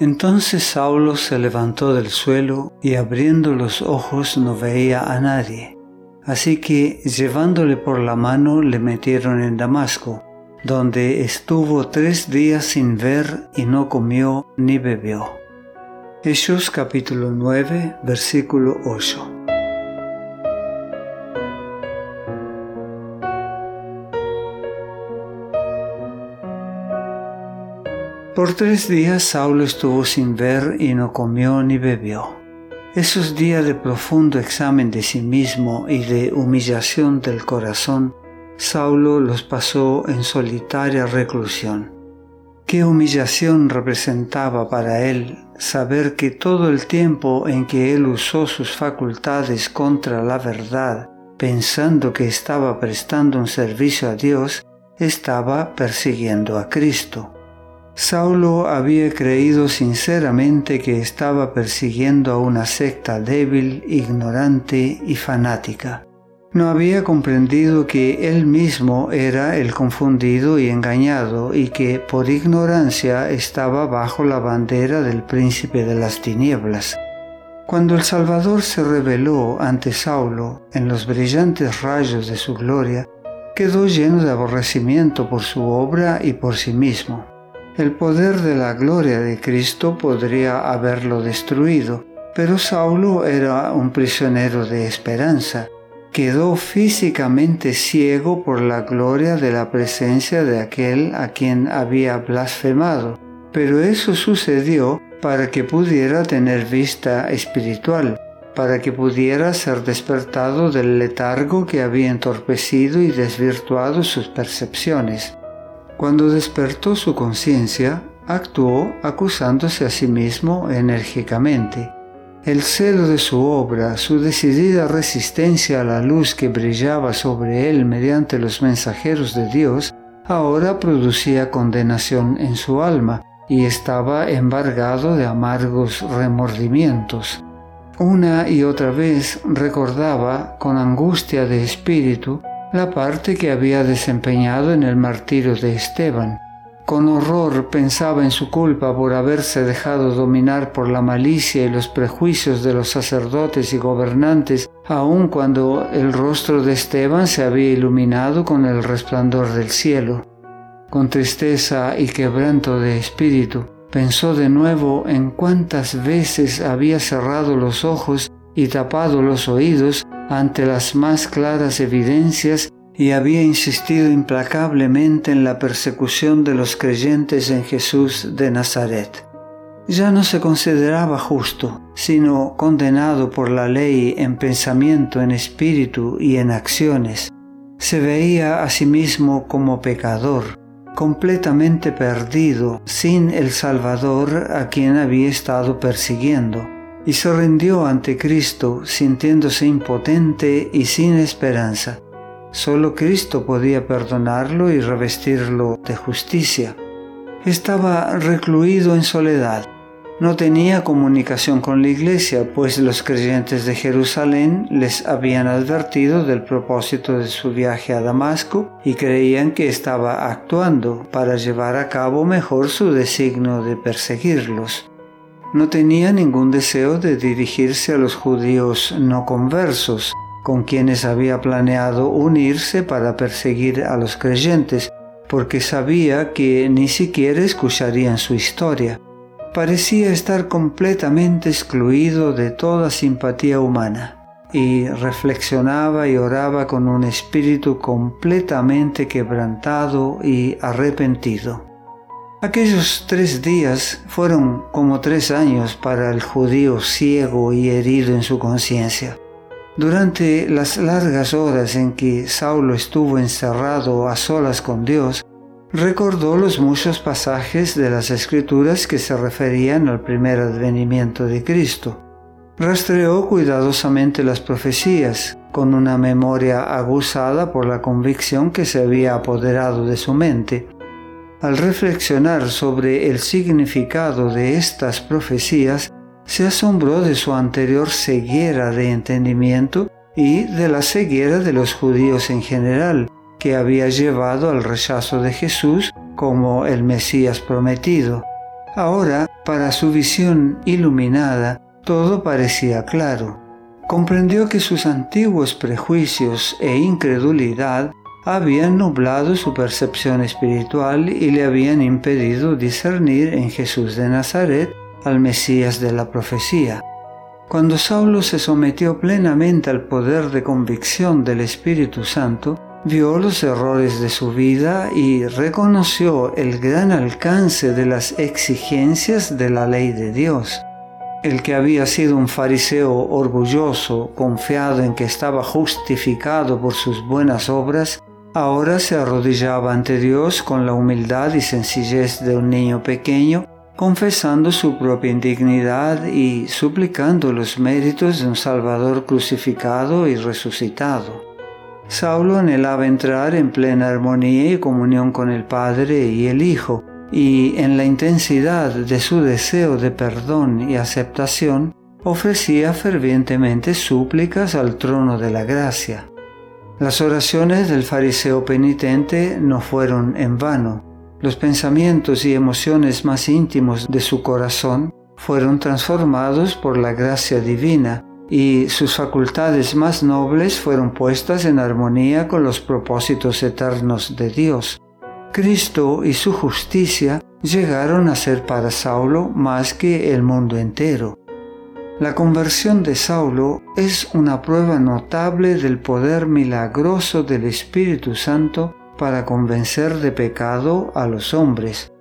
Entonces Saulo se levantó del suelo y abriendo los ojos no veía a nadie. Así que llevándole por la mano le metieron en Damasco, donde estuvo tres días sin ver y no comió ni bebió. Hechos capítulo 9 versículo 8. Por tres días Saulo estuvo sin ver y no comió ni bebió. Esos días de profundo examen de sí mismo y de humillación del corazón, Saulo los pasó en solitaria reclusión. Qué humillación representaba para él saber que todo el tiempo en que él usó sus facultades contra la verdad, pensando que estaba prestando un servicio a Dios, estaba persiguiendo a Cristo. Saulo había creído sinceramente que estaba persiguiendo a una secta débil, ignorante y fanática. No había comprendido que él mismo era el confundido y engañado y que por ignorancia estaba bajo la bandera del príncipe de las tinieblas. Cuando el Salvador se reveló ante Saulo en los brillantes rayos de su gloria, quedó lleno de aborrecimiento por su obra y por sí mismo. El poder de la gloria de Cristo podría haberlo destruido, pero Saulo era un prisionero de esperanza. Quedó físicamente ciego por la gloria de la presencia de aquel a quien había blasfemado, pero eso sucedió para que pudiera tener vista espiritual, para que pudiera ser despertado del letargo que había entorpecido y desvirtuado sus percepciones. Cuando despertó su conciencia, actuó acusándose a sí mismo enérgicamente. El celo de su obra, su decidida resistencia a la luz que brillaba sobre él mediante los mensajeros de Dios, ahora producía condenación en su alma y estaba embargado de amargos remordimientos. Una y otra vez recordaba con angustia de espíritu la parte que había desempeñado en el martirio de Esteban. Con horror pensaba en su culpa por haberse dejado dominar por la malicia y los prejuicios de los sacerdotes y gobernantes, aun cuando el rostro de Esteban se había iluminado con el resplandor del cielo. Con tristeza y quebranto de espíritu, pensó de nuevo en cuántas veces había cerrado los ojos y tapado los oídos ante las más claras evidencias y había insistido implacablemente en la persecución de los creyentes en Jesús de Nazaret. Ya no se consideraba justo, sino condenado por la ley en pensamiento, en espíritu y en acciones. Se veía a sí mismo como pecador, completamente perdido, sin el Salvador a quien había estado persiguiendo y se rindió ante Cristo sintiéndose impotente y sin esperanza. Solo Cristo podía perdonarlo y revestirlo de justicia. Estaba recluido en soledad. No tenía comunicación con la iglesia, pues los creyentes de Jerusalén les habían advertido del propósito de su viaje a Damasco y creían que estaba actuando para llevar a cabo mejor su designio de perseguirlos no tenía ningún deseo de dirigirse a los judíos no conversos, con quienes había planeado unirse para perseguir a los creyentes, porque sabía que ni siquiera escucharían su historia. Parecía estar completamente excluido de toda simpatía humana y reflexionaba y oraba con un espíritu completamente quebrantado y arrepentido. Aquellos tres días fueron como tres años para el judío ciego y herido en su conciencia. Durante las largas horas en que Saulo estuvo encerrado a solas con Dios, recordó los muchos pasajes de las escrituras que se referían al primer advenimiento de Cristo. Rastreó cuidadosamente las profecías, con una memoria aguzada por la convicción que se había apoderado de su mente, al reflexionar sobre el significado de estas profecías, se asombró de su anterior ceguera de entendimiento y de la ceguera de los judíos en general, que había llevado al rechazo de Jesús como el Mesías prometido. Ahora, para su visión iluminada, todo parecía claro. Comprendió que sus antiguos prejuicios e incredulidad habían nublado su percepción espiritual y le habían impedido discernir en Jesús de Nazaret al Mesías de la profecía. Cuando Saulo se sometió plenamente al poder de convicción del Espíritu Santo, vio los errores de su vida y reconoció el gran alcance de las exigencias de la ley de Dios. El que había sido un fariseo orgulloso, confiado en que estaba justificado por sus buenas obras, ahora se arrodillaba ante Dios con la humildad y sencillez de un niño pequeño, confesando su propia indignidad y suplicando los méritos de un Salvador crucificado y resucitado. Saulo anhelaba entrar en plena armonía y comunión con el Padre y el Hijo, y en la intensidad de su deseo de perdón y aceptación, ofrecía fervientemente súplicas al trono de la gracia. Las oraciones del fariseo penitente no fueron en vano. Los pensamientos y emociones más íntimos de su corazón fueron transformados por la gracia divina y sus facultades más nobles fueron puestas en armonía con los propósitos eternos de Dios. Cristo y su justicia llegaron a ser para Saulo más que el mundo entero. La conversión de Saulo es una prueba notable del poder milagroso del Espíritu Santo para convencer de pecado a los hombres.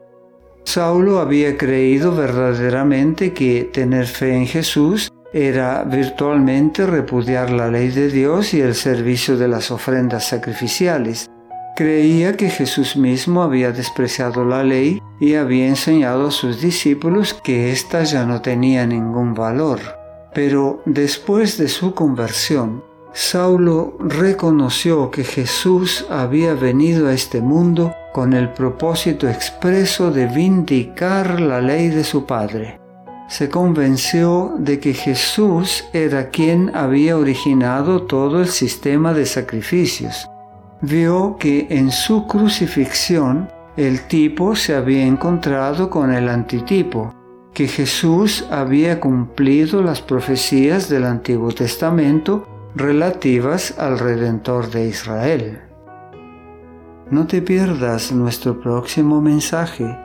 Saulo había creído verdaderamente que tener fe en Jesús era virtualmente repudiar la ley de Dios y el servicio de las ofrendas sacrificiales. Creía que Jesús mismo había despreciado la ley y había enseñado a sus discípulos que ésta ya no tenía ningún valor. Pero después de su conversión, Saulo reconoció que Jesús había venido a este mundo con el propósito expreso de vindicar la ley de su Padre se convenció de que Jesús era quien había originado todo el sistema de sacrificios. Vio que en su crucifixión el tipo se había encontrado con el antitipo, que Jesús había cumplido las profecías del Antiguo Testamento relativas al Redentor de Israel. No te pierdas nuestro próximo mensaje.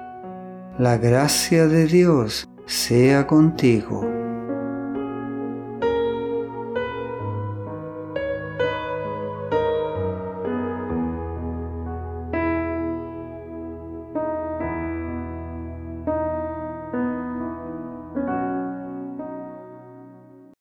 La gracia de Dios sea contigo.